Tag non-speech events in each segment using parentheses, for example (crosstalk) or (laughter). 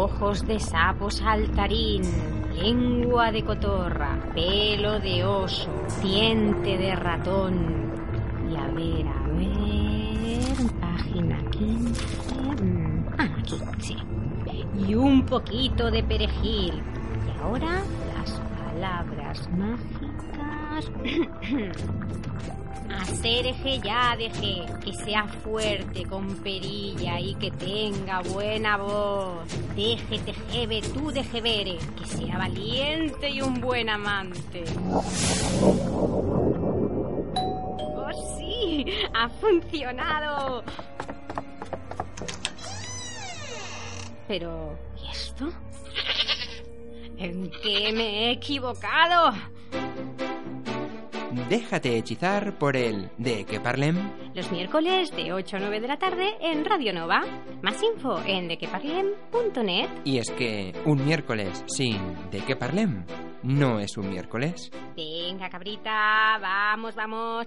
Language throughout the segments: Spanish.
Ojos de sapo saltarín, lengua de cotorra, pelo de oso, diente de ratón. Y a ver, a ver, página 15. mm, Ah, aquí, sí. Y un poquito de perejil. Y ahora las palabras mágicas. (clears throat) Hacer eje ya deje, que sea fuerte, con perilla y que tenga buena voz. Deje tejebe, tú deje vere, que sea valiente y un buen amante. ¡Oh, sí! ¡Ha funcionado! Pero, ¿y esto? ¿En qué me he equivocado? Déjate hechizar por el de que parlem. Los miércoles de 8 a 9 de la tarde en Radio Nova. Más info en dequeparlem.net. Y es que un miércoles sin de que parlem no es un miércoles. Venga, cabrita, vamos, vamos.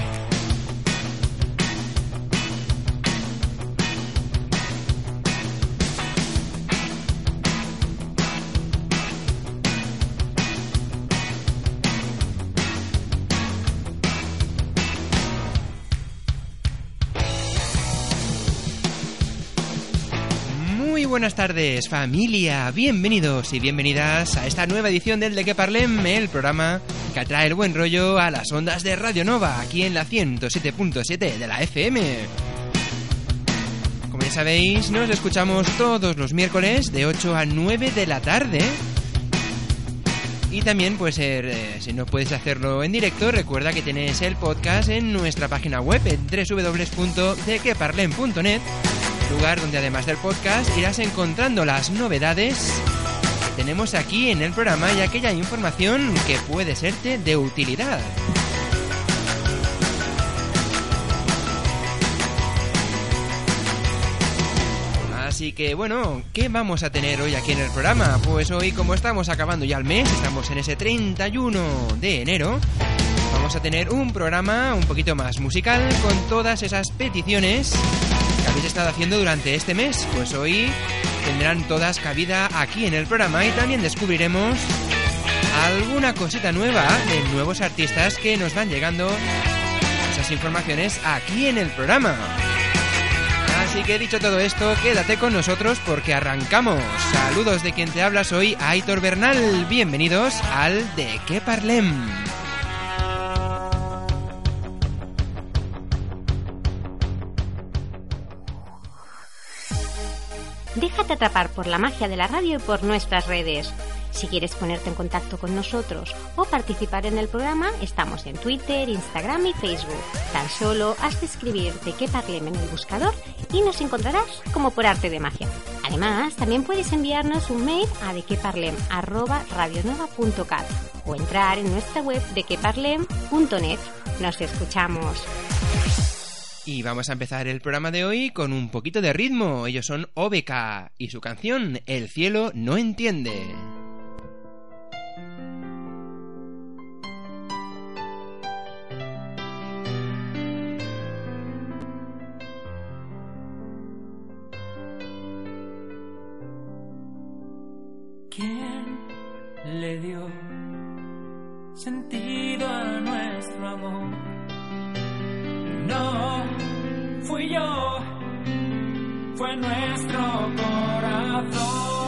Buenas tardes, familia. Bienvenidos y bienvenidas a esta nueva edición del De Que Parlem, el programa que atrae el buen rollo a las ondas de Radio Nova, aquí en la 107.7 de la FM. Como ya sabéis, nos escuchamos todos los miércoles de 8 a 9 de la tarde. Y también, pues, eh, si no puedes hacerlo en directo, recuerda que tienes el podcast en nuestra página web, en www.dequeparlem.net lugar donde además del podcast irás encontrando las novedades que tenemos aquí en el programa y aquella información que puede serte de utilidad. Así que bueno, ¿qué vamos a tener hoy aquí en el programa? Pues hoy como estamos acabando ya el mes, estamos en ese 31 de enero, vamos a tener un programa un poquito más musical con todas esas peticiones habéis estado haciendo durante este mes. Pues hoy tendrán todas cabida aquí en el programa y también descubriremos alguna cosita nueva de nuevos artistas que nos van llegando esas informaciones aquí en el programa. Así que dicho todo esto, quédate con nosotros porque arrancamos. Saludos de quien te habla, soy Aitor Bernal. Bienvenidos al De qué parlem. Déjate atrapar por la magia de la radio y por nuestras redes. Si quieres ponerte en contacto con nosotros o participar en el programa, estamos en Twitter, Instagram y Facebook. Tan solo has de escribir de qué parlem en el buscador y nos encontrarás como por arte de magia. Además, también puedes enviarnos un mail a dequeparlem@radionova.cat o entrar en nuestra web dequeparlem.net. Nos escuchamos. Y vamos a empezar el programa de hoy con un poquito de ritmo. Ellos son OBK y su canción El cielo no entiende. ¿Quién le dio sentido a nuestro amor? Fui yo, fue nuestro corazón.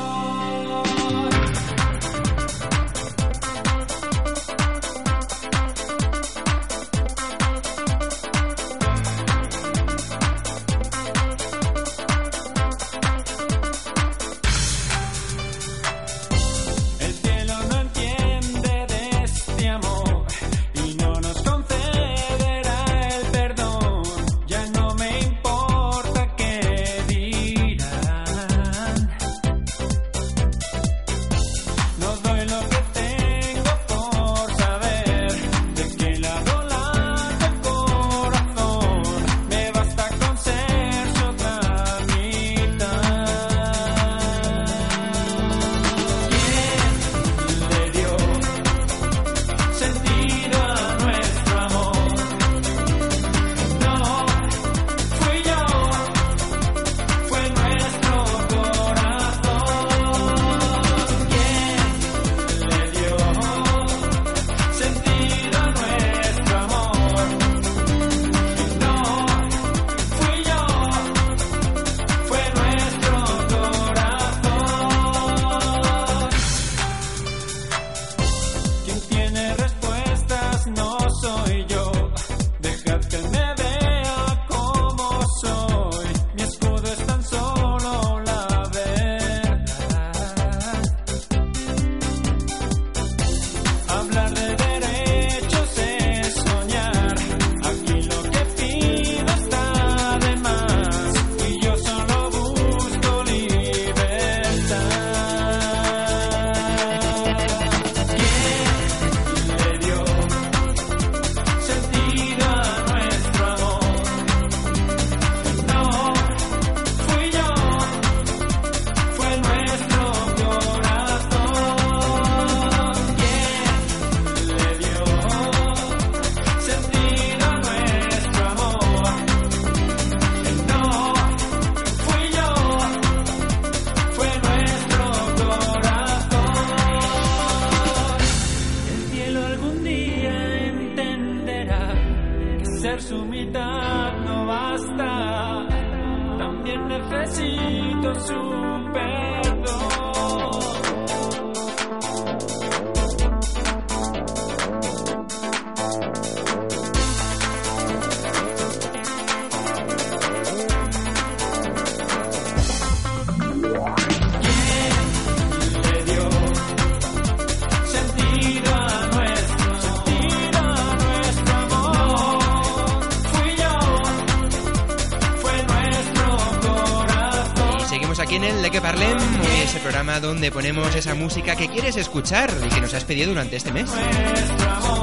donde ponemos esa música que quieres escuchar y que nos has pedido durante este mes.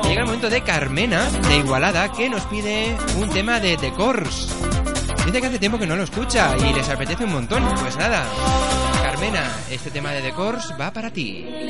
Llega el momento de Carmena, de Igualada, que nos pide un tema de The Course. Dice que hace tiempo que no lo escucha y les apetece un montón. Pues nada, Carmena, este tema de The va para ti.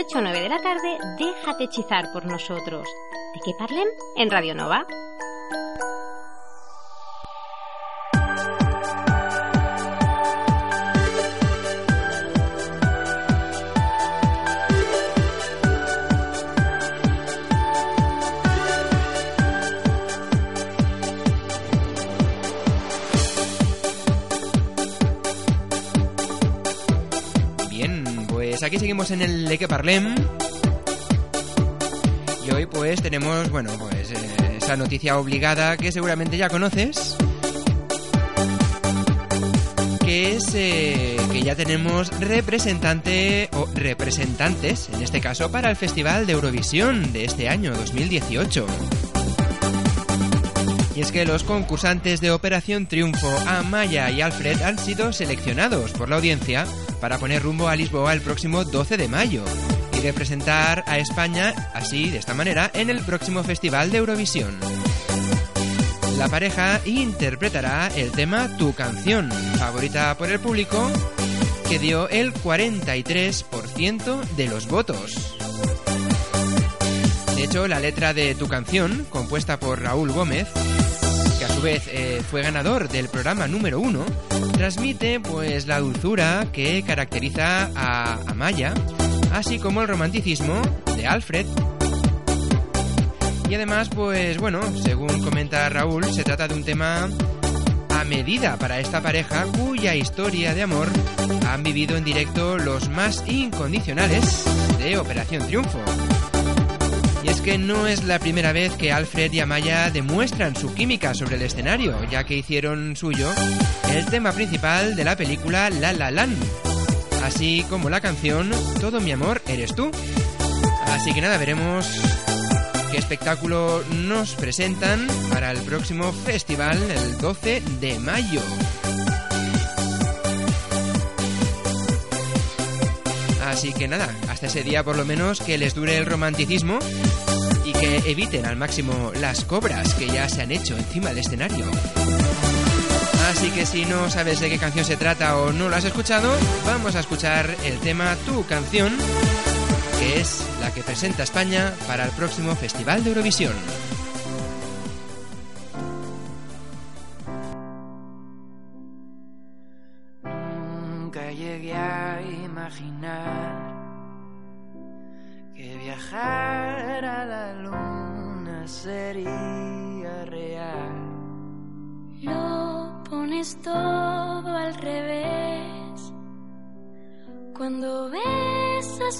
8 a 9 de la tarde, déjate hechizar por nosotros. ¿De qué parlem? En Radio Nova. Aquí seguimos en el De que Parlem. Y hoy pues tenemos, bueno, pues eh, esa noticia obligada que seguramente ya conoces. Que es eh, que ya tenemos representante o representantes, en este caso, para el Festival de Eurovisión de este año 2018. Y es que los concursantes de Operación Triunfo, Amaya y Alfred, han sido seleccionados por la audiencia para poner rumbo a Lisboa el próximo 12 de mayo y representar a España así, de esta manera, en el próximo Festival de Eurovisión. La pareja interpretará el tema Tu canción, favorita por el público, que dio el 43% de los votos. De hecho, la letra de Tu canción, compuesta por Raúl Gómez, vez eh, fue ganador del programa número uno, transmite pues la dulzura que caracteriza a Amaya, así como el romanticismo de Alfred. Y además, pues bueno, según comenta Raúl, se trata de un tema a medida para esta pareja cuya historia de amor han vivido en directo los más incondicionales de Operación Triunfo. Que no es la primera vez que Alfred y Amaya demuestran su química sobre el escenario, ya que hicieron suyo el tema principal de la película La La Land, así como la canción Todo mi amor eres tú. Así que nada, veremos qué espectáculo nos presentan para el próximo festival el 12 de mayo. Así que nada, hasta ese día por lo menos que les dure el romanticismo y que eviten al máximo las cobras que ya se han hecho encima del escenario. Así que si no sabes de qué canción se trata o no lo has escuchado, vamos a escuchar el tema Tu canción, que es la que presenta España para el próximo Festival de Eurovisión.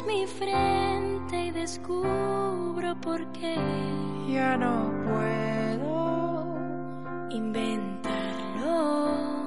Mi frente y descubro por qué Ya no puedo inventarlo.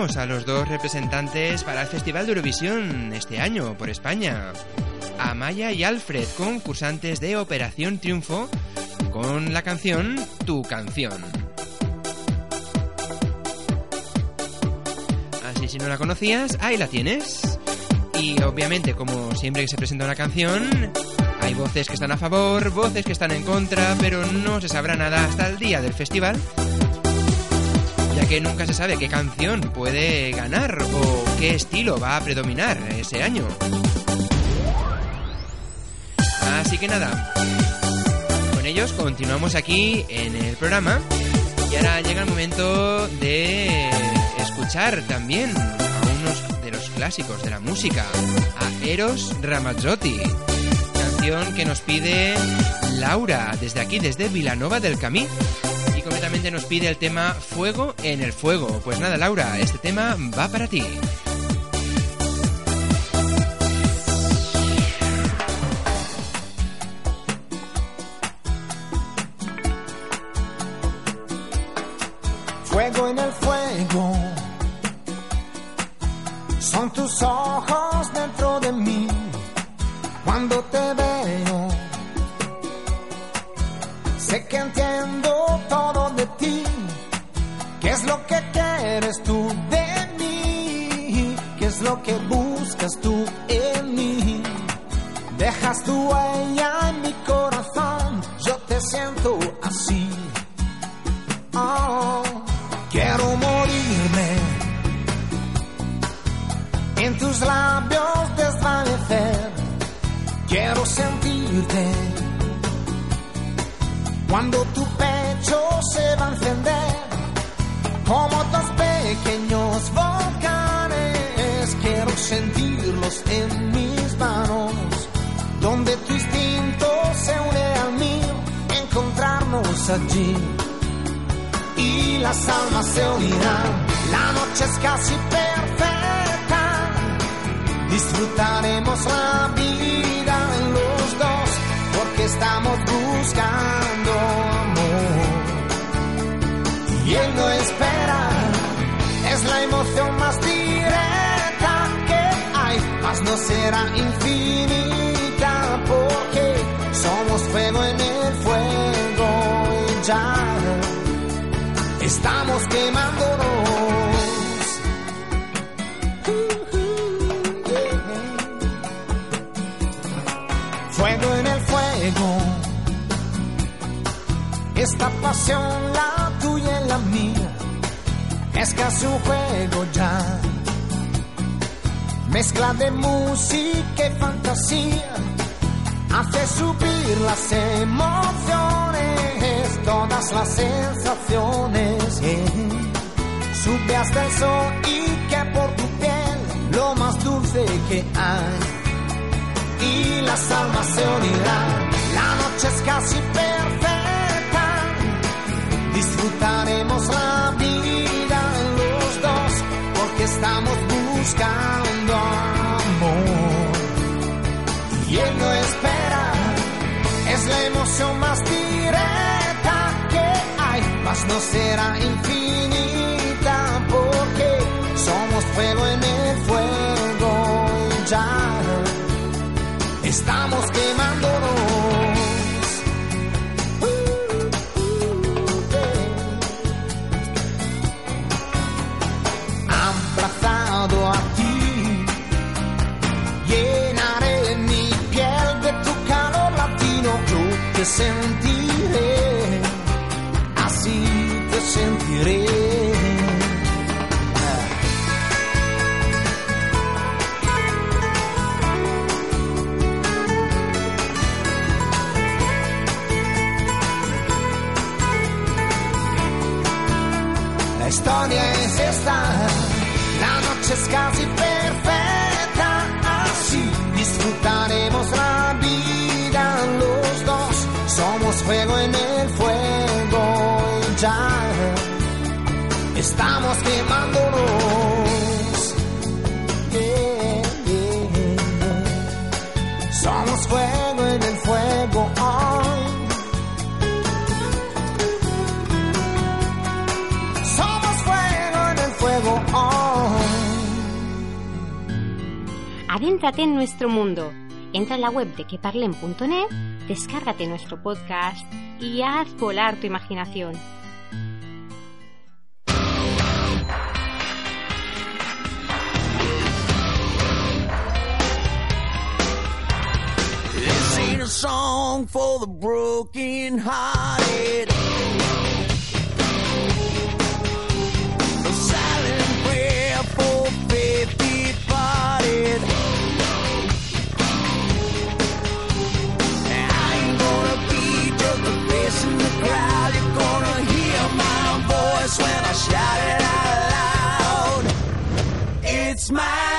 Teníamos, a los dos representantes para el Festival de Eurovisión este año por España. Amaya y Alfred, concursantes de Operación Triunfo, con la canción Tu canción. Así si no la conocías, ahí la tienes. Y obviamente, como siempre que se presenta una canción, hay voces que están a favor, voces que están en contra, pero no se sabrá nada hasta el día del festival, ya que nunca se sabe qué canción puede ganar o qué estilo va a predominar ese año. Así que nada, con ellos continuamos aquí en el programa y ahora llega el momento de escuchar también a unos de los clásicos de la música, a Eros Ramazzotti, canción que nos pide Laura desde aquí, desde Vilanova del Camí. Y concretamente nos pide el tema Fuego en el Fuego. Pues nada, Laura, este tema va para ti. Donde tu instinto se une al mío, encontrarnos allí y las almas se unirán. La noche es casi perfecta, disfrutaremos la vida los dos, porque estamos buscando amor. Y él no espera, es la emoción más directa que hay, mas no será infinita, estamos quemándonos. Fuego en el fuego. Esta pasión, la tuya y la mía, es casi un juego ya. Mezcla de música y fantasía hace subir las emociones, todas las sensaciones. yeah. Sube hasta el sol y que por tu piel lo más dulce que hay. Y las almas se unirán. La noche es casi perfecta. Disfrutaremos la vida los dos porque estamos buscando amor y él no espera. Es la emoción más no será infinita porque somos fuego en el fuego ya estamos quemándonos. En nuestro mundo. Entra en la web de queparlen.net, descárgate nuestro podcast y haz volar tu imaginación. A song for the broken hearted. It's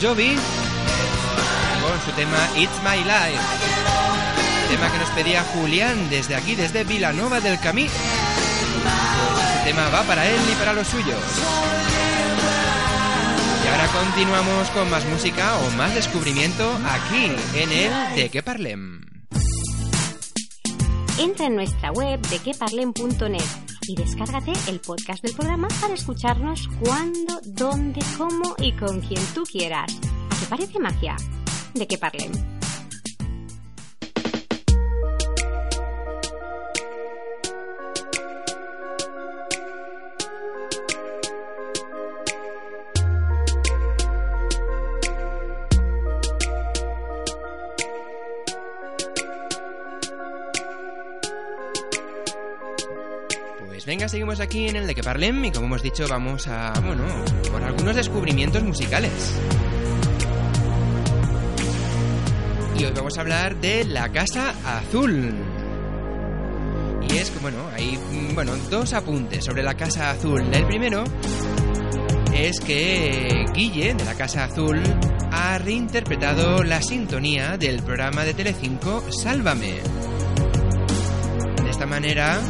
Jovi con su tema It's My Life. Tema que nos pedía Julián desde aquí, desde Vilanova del Camí. Pues este tema va para él y para los suyos. Y ahora continuamos con más música o más descubrimiento aquí en el De Que Parlem. Entra en nuestra web de queparlen.net y descárgate el podcast del programa para escucharnos cuando, dónde, cómo y con quien tú quieras. ¿A qué parece magia? De que parlen. seguimos aquí en el de que parlem y como hemos dicho vamos a, bueno, por algunos descubrimientos musicales. Y hoy vamos a hablar de La Casa Azul. Y es que, bueno, hay, bueno, dos apuntes sobre La Casa Azul. El primero es que Guille, de La Casa Azul, ha reinterpretado la sintonía del programa de Telecinco Sálvame. De esta manera,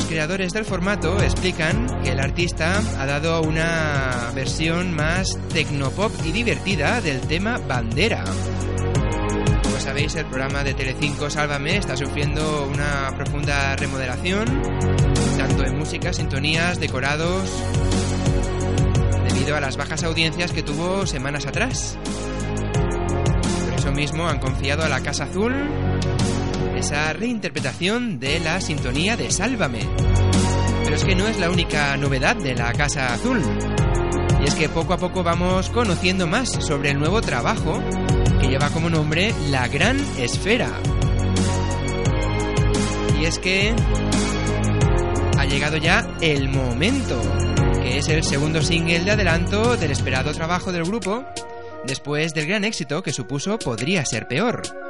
los creadores del formato explican que el artista ha dado una versión más tecnopop y divertida del tema Bandera. Como sabéis, el programa de Telecinco Sálvame está sufriendo una profunda remodelación, tanto en música, sintonías, decorados, debido a las bajas audiencias que tuvo semanas atrás. Por eso mismo han confiado a la Casa Azul esa reinterpretación de la sintonía de Sálvame. Pero es que no es la única novedad de la Casa Azul. Y es que poco a poco vamos conociendo más sobre el nuevo trabajo que lleva como nombre La Gran Esfera. Y es que ha llegado ya El Momento, que es el segundo single de adelanto del esperado trabajo del grupo, después del gran éxito que supuso Podría ser peor.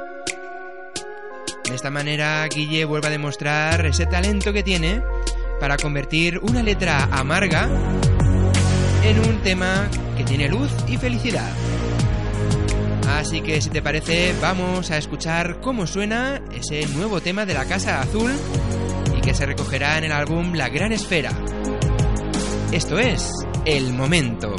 De esta manera, Guille vuelve a demostrar ese talento que tiene para convertir una letra amarga en un tema que tiene luz y felicidad. Así que si te parece, vamos a escuchar cómo suena ese nuevo tema de la Casa Azul y que se recogerá en el álbum La Gran Esfera. Esto es El Momento.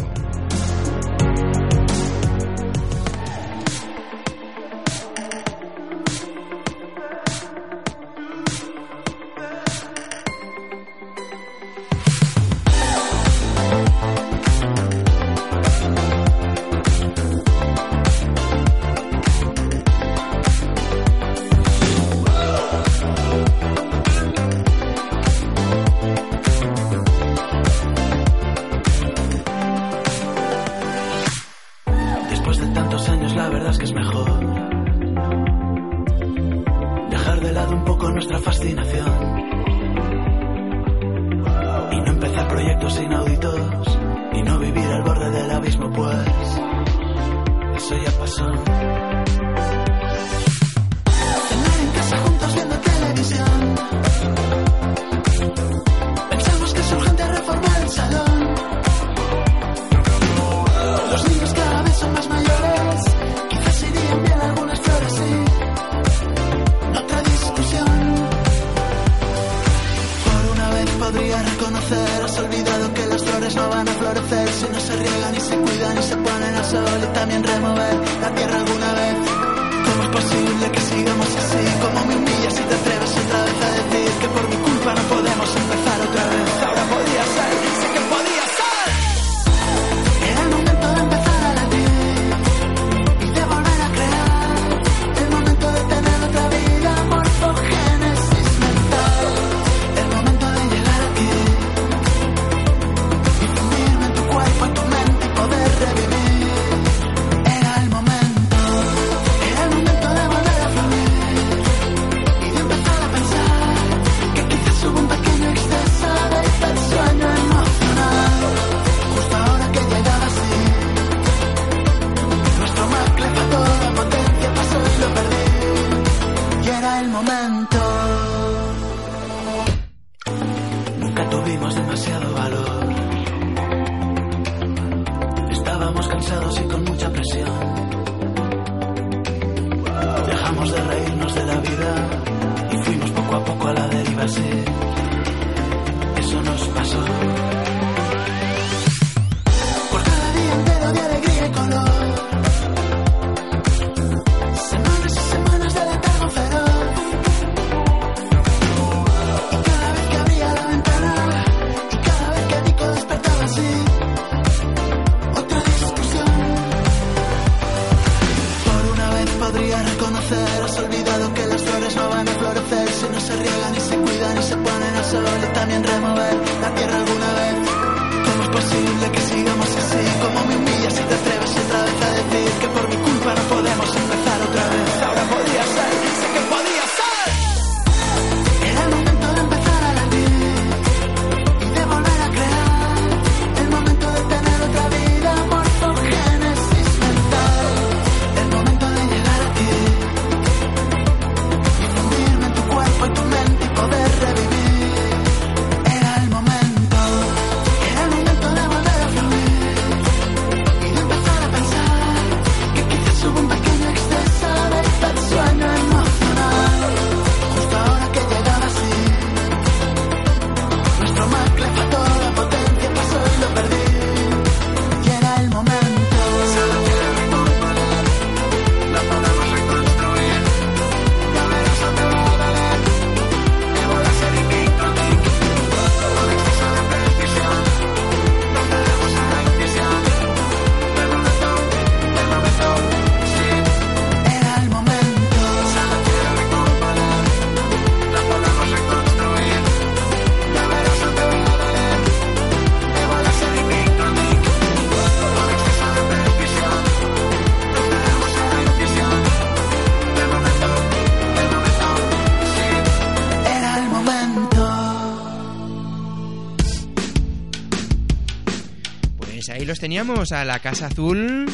Teníamos a la Casa Azul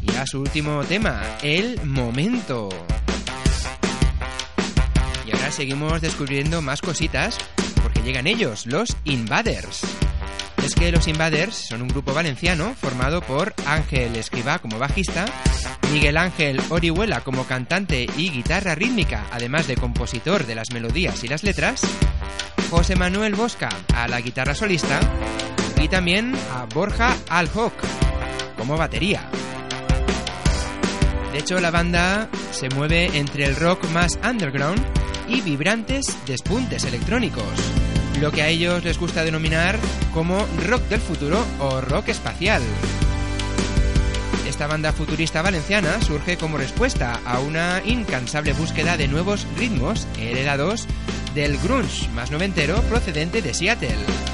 y a su último tema, El Momento. Y ahora seguimos descubriendo más cositas porque llegan ellos, los Invaders. Es que los Invaders son un grupo valenciano formado por Ángel Escribá como bajista, Miguel Ángel Orihuela como cantante y guitarra rítmica, además de compositor de las melodías y las letras, José Manuel Bosca a la guitarra solista y también a Borja Alhoc como batería. De hecho, la banda se mueve entre el rock más underground y vibrantes despuntes electrónicos, lo que a ellos les gusta denominar como rock del futuro o rock espacial. Esta banda futurista valenciana surge como respuesta a una incansable búsqueda de nuevos ritmos heredados del grunge más noventero procedente de Seattle.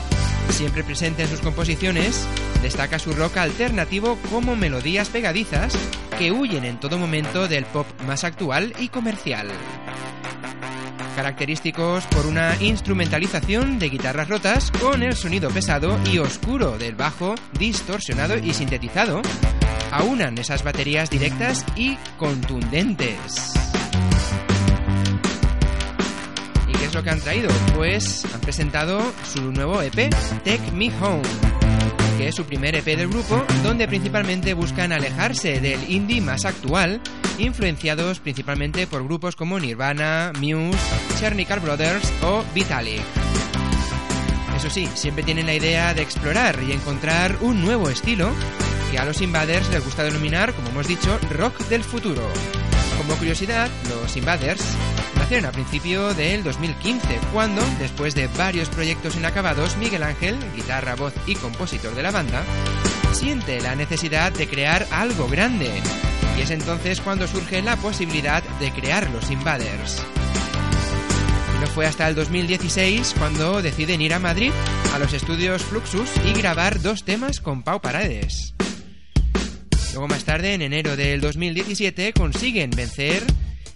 Siempre presente en sus composiciones, destaca su rock alternativo como melodías pegadizas que huyen en todo momento del pop más actual y comercial. Característicos por una instrumentalización de guitarras rotas con el sonido pesado y oscuro del bajo distorsionado y sintetizado, aunan esas baterías directas y contundentes. Lo que han traído? Pues han presentado su nuevo EP, Take Me Home, que es su primer EP del grupo, donde principalmente buscan alejarse del indie más actual, influenciados principalmente por grupos como Nirvana, Muse, Chernical Brothers o Vitalik. Eso sí, siempre tienen la idea de explorar y encontrar un nuevo estilo que a los Invaders les gusta denominar, como hemos dicho, rock del futuro. Como curiosidad, los Invaders nacieron a principio del 2015, cuando, después de varios proyectos inacabados, Miguel Ángel, guitarra, voz y compositor de la banda, siente la necesidad de crear algo grande. Y es entonces cuando surge la posibilidad de crear los Invaders. No fue hasta el 2016 cuando deciden ir a Madrid, a los estudios Fluxus, y grabar dos temas con Pau Paredes. Luego más tarde, en enero del 2017, consiguen vencer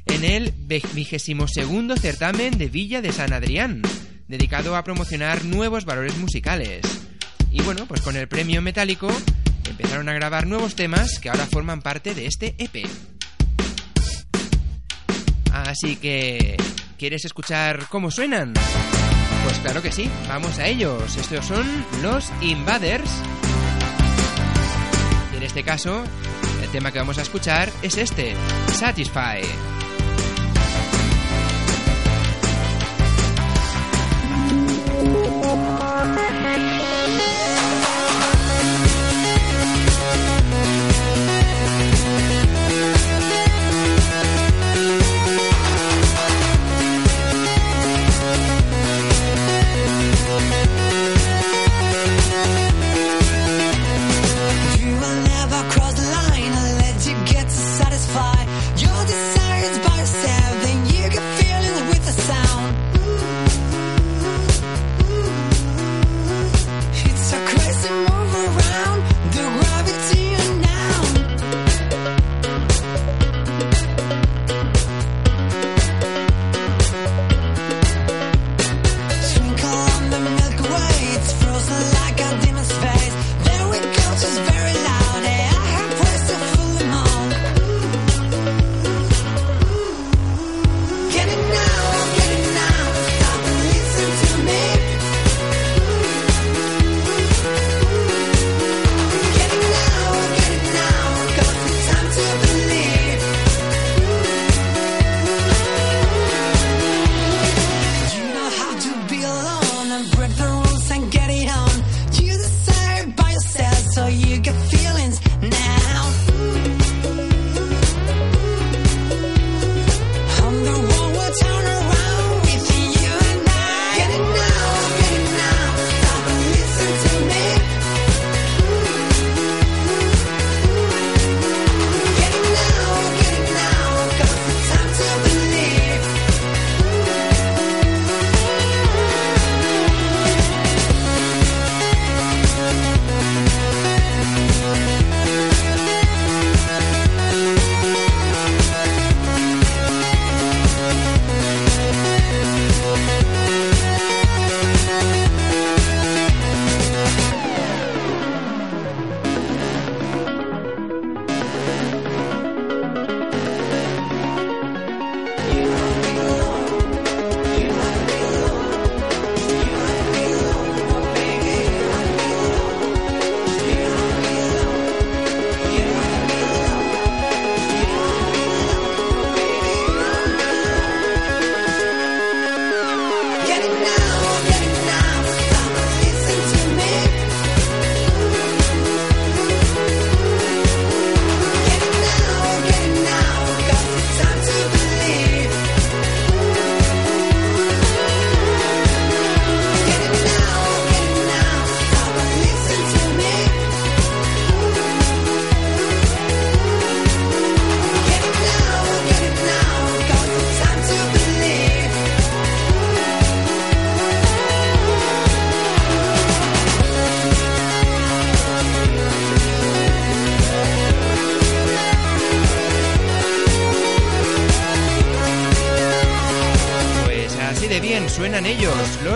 en el 22 certamen de Villa de San Adrián, dedicado a promocionar nuevos valores musicales. Y bueno, pues con el premio metálico empezaron a grabar nuevos temas que ahora forman parte de este EP. Así que, ¿quieres escuchar cómo suenan? Pues claro que sí, vamos a ellos. Estos son los Invaders. Este caso, el tema que vamos a escuchar es este, Satisfy.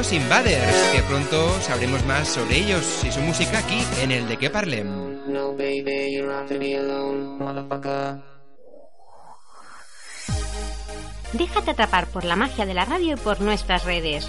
Los Invaders, que pronto sabremos más sobre ellos y su música aquí en el de que parlem. No, baby, you don't have to be alone, motherfucker. Déjate atrapar por la magia de la radio y por nuestras redes.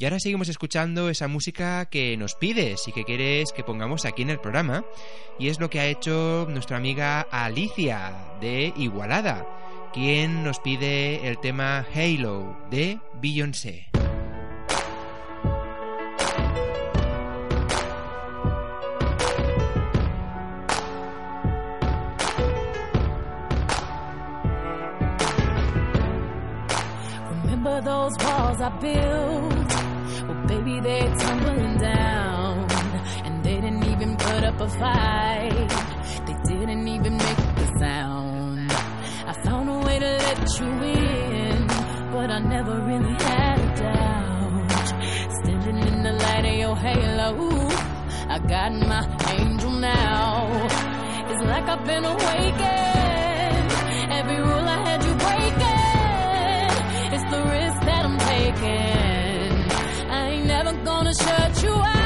Y ahora seguimos escuchando esa música que nos pides y que quieres que pongamos aquí en el programa. Y es lo que ha hecho nuestra amiga Alicia de Igualada, quien nos pide el tema Halo de Beyoncé. Baby, they're tumbling down. And they didn't even put up a fight. They didn't even make a sound. I found a way to let you in, but I never really had a doubt. Standing in the light of your halo, I got my angel now. It's like I've been awakened. Every rule I had you breaking. It's the risk that I'm taking gonna search you out.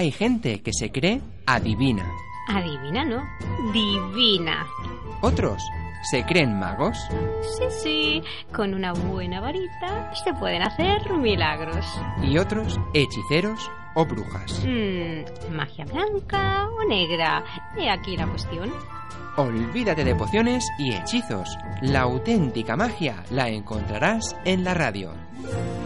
Hay gente que se cree adivina. Adivina, ¿no? Divina. Otros se creen magos. Sí, sí, con una buena varita se pueden hacer milagros. Y otros hechiceros o brujas. Mm, magia blanca o negra. He aquí la cuestión. Olvídate de pociones y hechizos. La auténtica magia la encontrarás en la radio.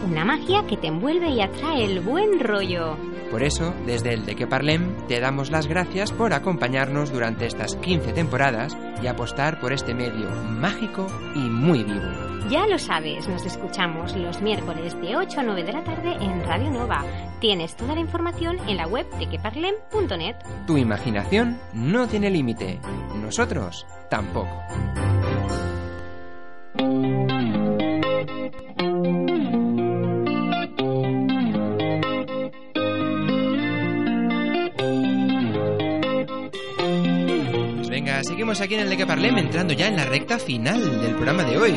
Una magia que te envuelve y atrae el buen rollo. Por eso, desde el de que parlem, te damos las gracias por acompañarnos durante estas 15 temporadas y apostar por este medio mágico y muy vivo. Ya lo sabes, nos escuchamos los miércoles de 8 a 9 de la tarde en Radio Nova. Tienes toda la información en la web de queparlem.net. Tu imaginación no tiene límite. Nosotros tampoco. Seguimos aquí en el de que parlem, entrando ya en la recta final del programa de hoy.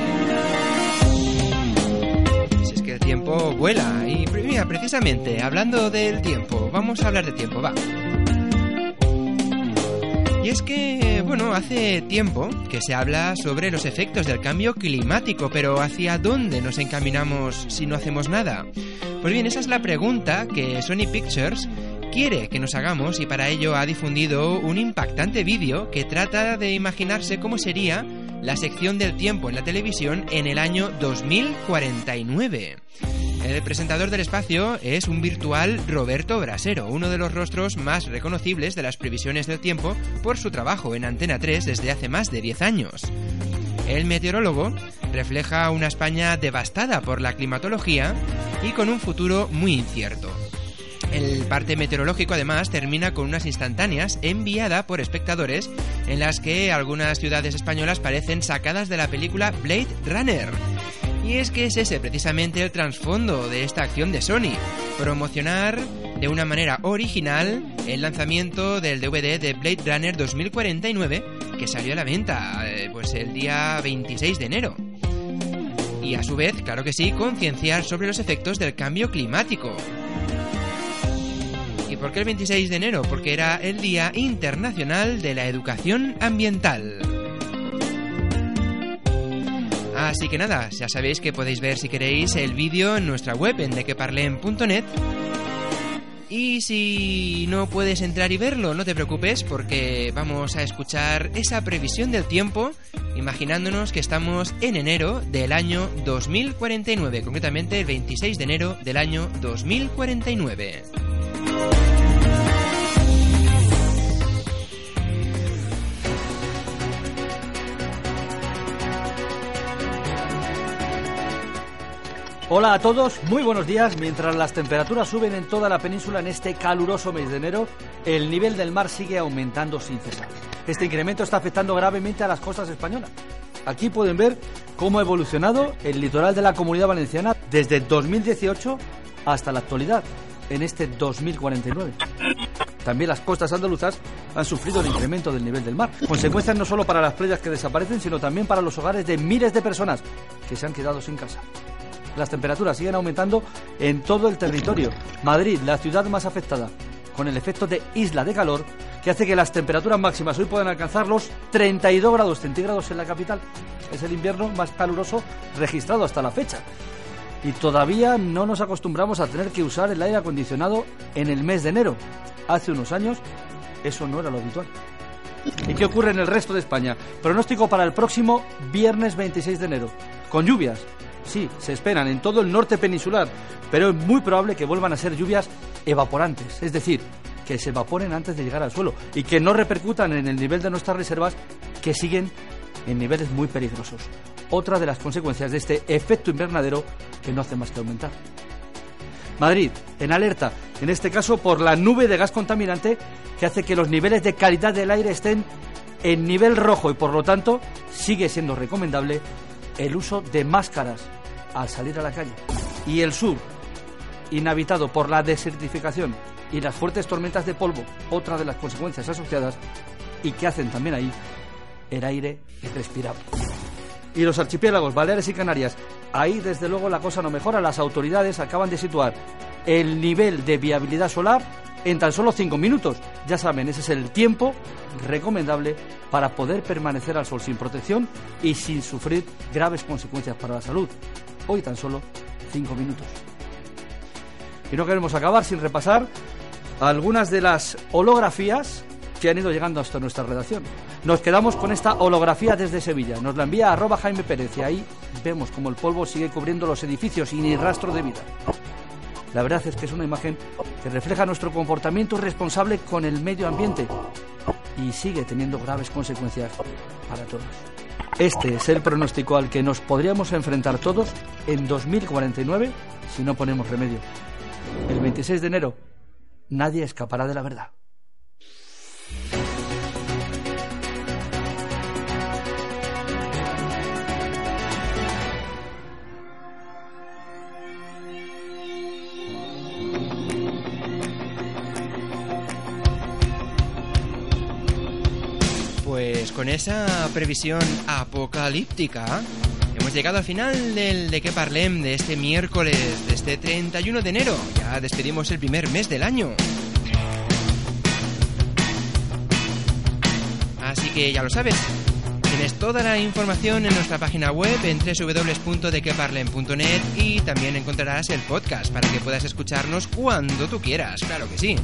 Si es que el tiempo vuela, y mira, precisamente, hablando del tiempo, vamos a hablar de tiempo, va. Y es que, bueno, hace tiempo que se habla sobre los efectos del cambio climático, pero ¿hacia dónde nos encaminamos si no hacemos nada? Pues bien, esa es la pregunta que Sony Pictures quiere que nos hagamos y para ello ha difundido un impactante vídeo que trata de imaginarse cómo sería la sección del tiempo en la televisión en el año 2049. El presentador del espacio es un virtual Roberto Brasero, uno de los rostros más reconocibles de las previsiones del tiempo por su trabajo en Antena 3 desde hace más de 10 años. El meteorólogo refleja una España devastada por la climatología y con un futuro muy incierto. El parte meteorológico además termina con unas instantáneas enviada por espectadores en las que algunas ciudades españolas parecen sacadas de la película Blade Runner. Y es que es ese precisamente el trasfondo de esta acción de Sony, promocionar de una manera original el lanzamiento del DVD de Blade Runner 2049 que salió a la venta eh, pues el día 26 de enero. Y a su vez, claro que sí, concienciar sobre los efectos del cambio climático. ¿Y por qué el 26 de enero? Porque era el Día Internacional de la Educación Ambiental. Así que nada, ya sabéis que podéis ver si queréis el vídeo en nuestra web en dequeparlem.net. Y si no puedes entrar y verlo, no te preocupes porque vamos a escuchar esa previsión del tiempo imaginándonos que estamos en enero del año 2049, concretamente el 26 de enero del año 2049. Hola a todos, muy buenos días. Mientras las temperaturas suben en toda la península en este caluroso mes de enero, el nivel del mar sigue aumentando sin cesar. Este incremento está afectando gravemente a las costas españolas. Aquí pueden ver cómo ha evolucionado el litoral de la comunidad valenciana desde 2018 hasta la actualidad, en este 2049. También las costas andaluzas han sufrido el incremento del nivel del mar. Consecuencias no solo para las playas que desaparecen, sino también para los hogares de miles de personas que se han quedado sin casa. Las temperaturas siguen aumentando en todo el territorio. Madrid, la ciudad más afectada, con el efecto de isla de calor, que hace que las temperaturas máximas hoy puedan alcanzar los 32 grados centígrados en la capital. Es el invierno más caluroso registrado hasta la fecha. Y todavía no nos acostumbramos a tener que usar el aire acondicionado en el mes de enero. Hace unos años eso no era lo habitual. ¿Y qué ocurre en el resto de España? Pronóstico para el próximo viernes 26 de enero, con lluvias. Sí, se esperan en todo el norte peninsular, pero es muy probable que vuelvan a ser lluvias evaporantes, es decir, que se evaporen antes de llegar al suelo y que no repercutan en el nivel de nuestras reservas que siguen en niveles muy peligrosos. Otra de las consecuencias de este efecto invernadero que no hace más que aumentar. Madrid, en alerta, en este caso por la nube de gas contaminante que hace que los niveles de calidad del aire estén en nivel rojo y por lo tanto sigue siendo recomendable el uso de máscaras al salir a la calle. Y el sur, inhabitado por la desertificación y las fuertes tormentas de polvo, otra de las consecuencias asociadas y que hacen también ahí el aire irrespirable. Y los archipiélagos Baleares y Canarias, ahí desde luego la cosa no mejora. Las autoridades acaban de situar el nivel de viabilidad solar en tan solo 5 minutos. Ya saben, ese es el tiempo recomendable para poder permanecer al sol sin protección y sin sufrir graves consecuencias para la salud. Hoy tan solo 5 minutos. Y no queremos acabar sin repasar algunas de las holografías que han ido llegando hasta nuestra redacción. Nos quedamos con esta holografía desde Sevilla. Nos la envía arroba Jaime Pérez y ahí vemos como el polvo sigue cubriendo los edificios y ni rastro de vida. La verdad es que es una imagen que refleja nuestro comportamiento responsable con el medio ambiente y sigue teniendo graves consecuencias para todos. Este es el pronóstico al que nos podríamos enfrentar todos en 2049 si no ponemos remedio. El 26 de enero nadie escapará de la verdad. Con esa previsión apocalíptica hemos llegado al final del de que parlem de este miércoles, de este 31 de enero. Ya despedimos el primer mes del año. Así que ya lo sabes. Tienes toda la información en nuestra página web en www.dequeparlem.net y también encontrarás el podcast para que puedas escucharnos cuando tú quieras, claro que sí.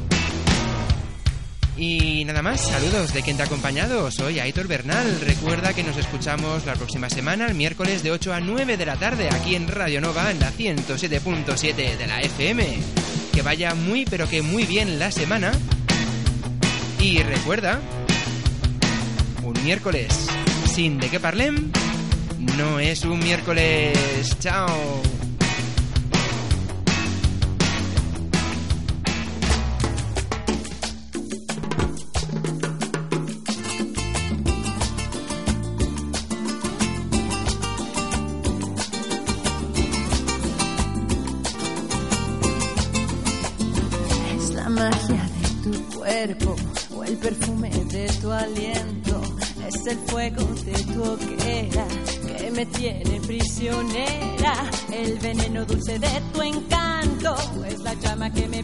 Y nada más, saludos de quien te ha acompañado. Soy Aitor Bernal. Recuerda que nos escuchamos la próxima semana, el miércoles de 8 a 9 de la tarde, aquí en Radio Nova, en la 107.7 de la FM. Que vaya muy, pero que muy bien la semana. Y recuerda, un miércoles sin de qué parlem no es un miércoles. Chao. El fuego de tu hoguera que me tiene prisionera. El veneno dulce de tu encanto es la llama que me